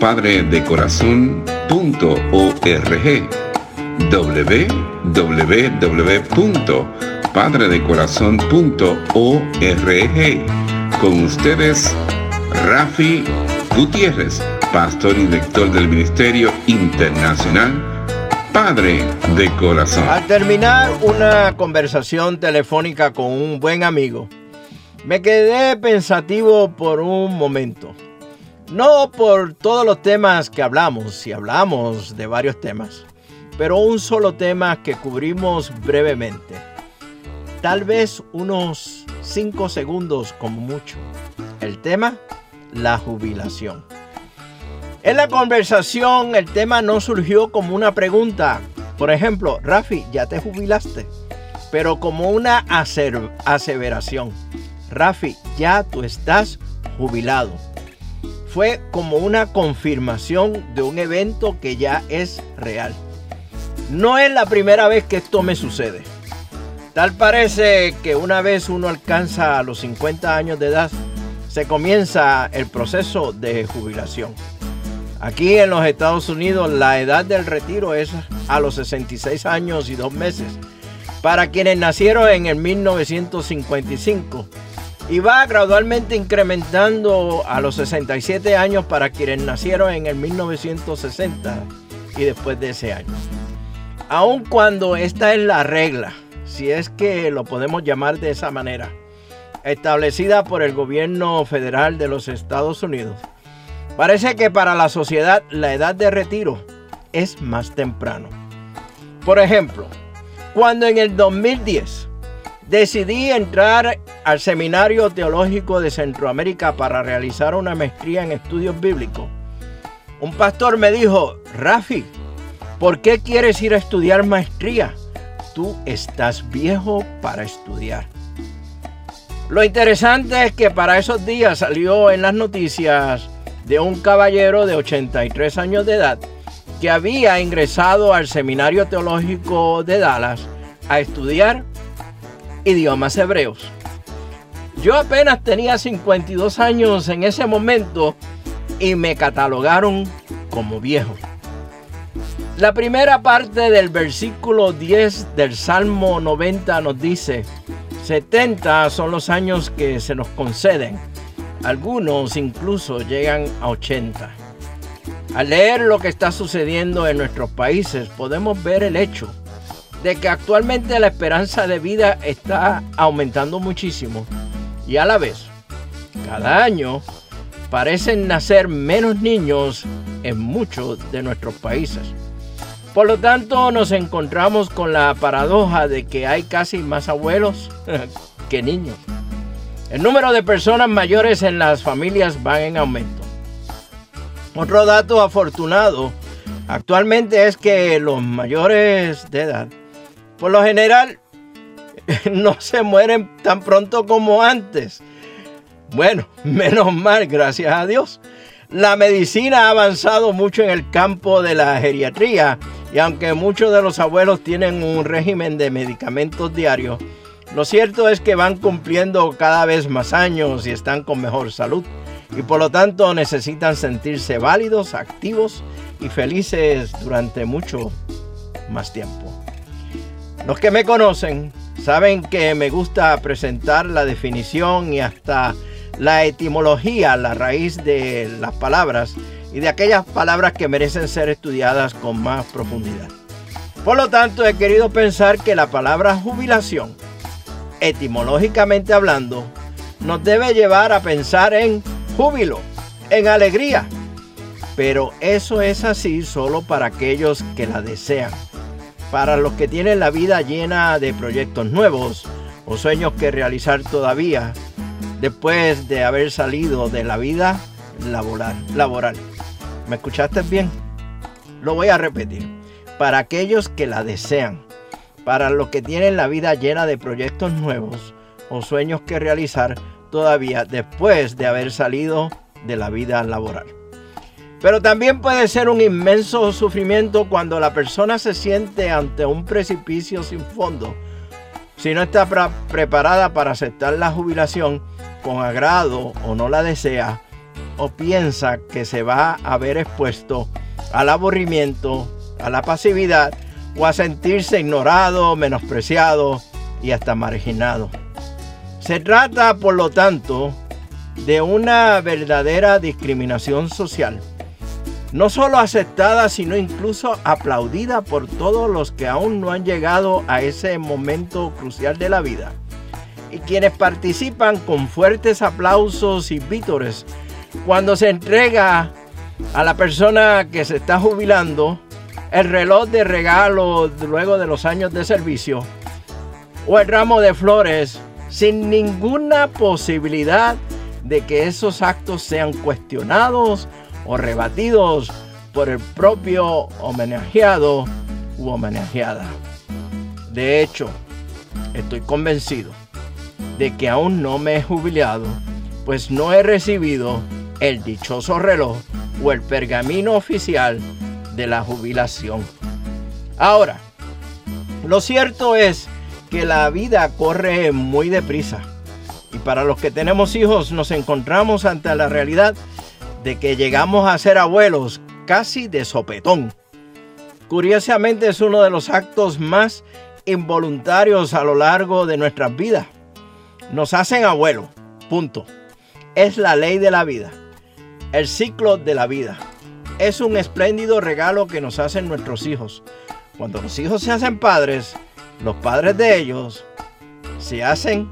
www.padredecorazon.org www.padredecorazon.org Con ustedes, Rafi Gutiérrez, pastor y director del Ministerio Internacional Padre de Corazón. Al terminar una conversación telefónica con un buen amigo, me quedé pensativo por un momento. No por todos los temas que hablamos, si hablamos de varios temas, pero un solo tema que cubrimos brevemente. Tal vez unos 5 segundos como mucho. El tema, la jubilación. En la conversación el tema no surgió como una pregunta. Por ejemplo, Rafi, ¿ya te jubilaste? Pero como una aseveración. Rafi, ya tú estás jubilado. Fue como una confirmación de un evento que ya es real. No es la primera vez que esto me sucede. Tal parece que una vez uno alcanza los 50 años de edad, se comienza el proceso de jubilación. Aquí en los Estados Unidos la edad del retiro es a los 66 años y dos meses para quienes nacieron en el 1955 y va gradualmente incrementando a los 67 años para quienes nacieron en el 1960 y después de ese año. Aun cuando esta es la regla, si es que lo podemos llamar de esa manera, establecida por el gobierno federal de los Estados Unidos, parece que para la sociedad la edad de retiro es más temprano. Por ejemplo, cuando en el 2010 Decidí entrar al Seminario Teológico de Centroamérica para realizar una maestría en estudios bíblicos. Un pastor me dijo, Rafi, ¿por qué quieres ir a estudiar maestría? Tú estás viejo para estudiar. Lo interesante es que para esos días salió en las noticias de un caballero de 83 años de edad que había ingresado al Seminario Teológico de Dallas a estudiar idiomas hebreos. Yo apenas tenía 52 años en ese momento y me catalogaron como viejo. La primera parte del versículo 10 del Salmo 90 nos dice, 70 son los años que se nos conceden, algunos incluso llegan a 80. Al leer lo que está sucediendo en nuestros países podemos ver el hecho de que actualmente la esperanza de vida está aumentando muchísimo y a la vez, cada año parecen nacer menos niños en muchos de nuestros países. Por lo tanto, nos encontramos con la paradoja de que hay casi más abuelos que niños. El número de personas mayores en las familias va en aumento. Otro dato afortunado actualmente es que los mayores de edad por lo general no se mueren tan pronto como antes. Bueno, menos mal, gracias a Dios. La medicina ha avanzado mucho en el campo de la geriatría y aunque muchos de los abuelos tienen un régimen de medicamentos diarios, lo cierto es que van cumpliendo cada vez más años y están con mejor salud y por lo tanto necesitan sentirse válidos, activos y felices durante mucho más tiempo. Los que me conocen saben que me gusta presentar la definición y hasta la etimología, la raíz de las palabras y de aquellas palabras que merecen ser estudiadas con más profundidad. Por lo tanto, he querido pensar que la palabra jubilación, etimológicamente hablando, nos debe llevar a pensar en júbilo, en alegría. Pero eso es así solo para aquellos que la desean. Para los que tienen la vida llena de proyectos nuevos o sueños que realizar todavía después de haber salido de la vida laboral. ¿Me escuchaste bien? Lo voy a repetir. Para aquellos que la desean, para los que tienen la vida llena de proyectos nuevos o sueños que realizar todavía después de haber salido de la vida laboral. Pero también puede ser un inmenso sufrimiento cuando la persona se siente ante un precipicio sin fondo. Si no está preparada para aceptar la jubilación con agrado o no la desea, o piensa que se va a ver expuesto al aburrimiento, a la pasividad o a sentirse ignorado, menospreciado y hasta marginado. Se trata, por lo tanto, de una verdadera discriminación social, no solo aceptada, sino incluso aplaudida por todos los que aún no han llegado a ese momento crucial de la vida, y quienes participan con fuertes aplausos y vítores cuando se entrega a la persona que se está jubilando el reloj de regalo luego de los años de servicio o el ramo de flores sin ninguna posibilidad de que esos actos sean cuestionados o rebatidos por el propio homenajeado u homenajeada. De hecho, estoy convencido de que aún no me he jubilado, pues no he recibido el dichoso reloj o el pergamino oficial de la jubilación. Ahora, lo cierto es que la vida corre muy deprisa y para los que tenemos hijos nos encontramos ante la realidad de que llegamos a ser abuelos casi de sopetón. Curiosamente es uno de los actos más involuntarios a lo largo de nuestras vidas. Nos hacen abuelos, punto. Es la ley de la vida el ciclo de la vida. Es un espléndido regalo que nos hacen nuestros hijos. Cuando los hijos se hacen padres, los padres de ellos se hacen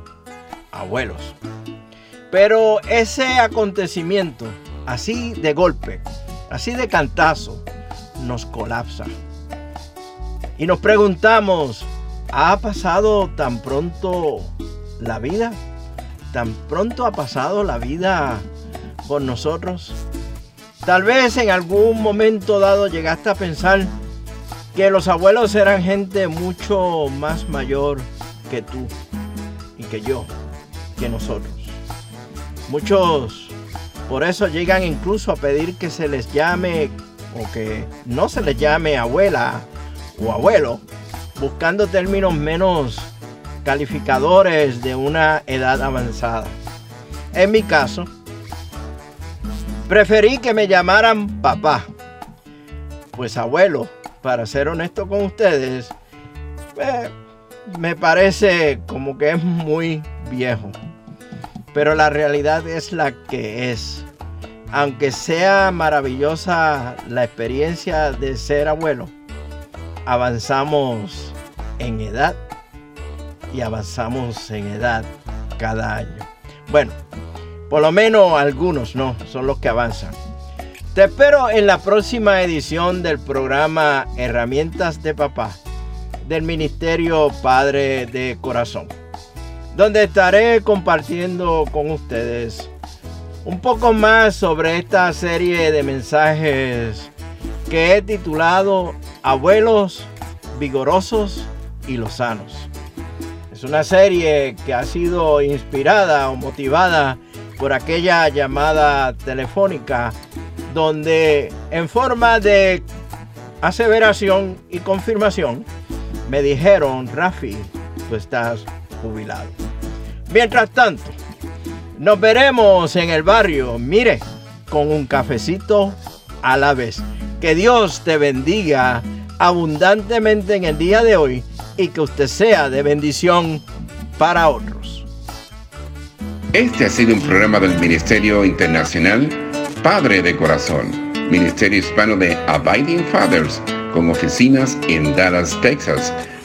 abuelos. Pero ese acontecimiento, así de golpe, así de cantazo, nos colapsa. Y nos preguntamos, ¿ha pasado tan pronto la vida? ¿Tan pronto ha pasado la vida con nosotros? Tal vez en algún momento dado llegaste a pensar que los abuelos eran gente mucho más mayor que tú y que yo, que nosotros. Muchos por eso llegan incluso a pedir que se les llame o que no se les llame abuela o abuelo, buscando términos menos calificadores de una edad avanzada. En mi caso, Preferí que me llamaran papá. Pues abuelo, para ser honesto con ustedes, eh, me parece como que es muy viejo. Pero la realidad es la que es. Aunque sea maravillosa la experiencia de ser abuelo, avanzamos en edad y avanzamos en edad cada año. Bueno, por lo menos algunos no, son los que avanzan. Te espero en la próxima edición del programa Herramientas de Papá del Ministerio Padre de Corazón, donde estaré compartiendo con ustedes un poco más sobre esta serie de mensajes que he titulado Abuelos vigorosos y lozanos. Es una serie que ha sido inspirada o motivada por aquella llamada telefónica donde en forma de aseveración y confirmación me dijeron, Rafi, tú estás jubilado. Mientras tanto, nos veremos en el barrio, mire, con un cafecito a la vez. Que Dios te bendiga abundantemente en el día de hoy y que usted sea de bendición para otros. Este ha sido un programa del Ministerio Internacional Padre de Corazón Ministerio Hispano de Abiding Fathers, con oficinas en Dallas, Texas.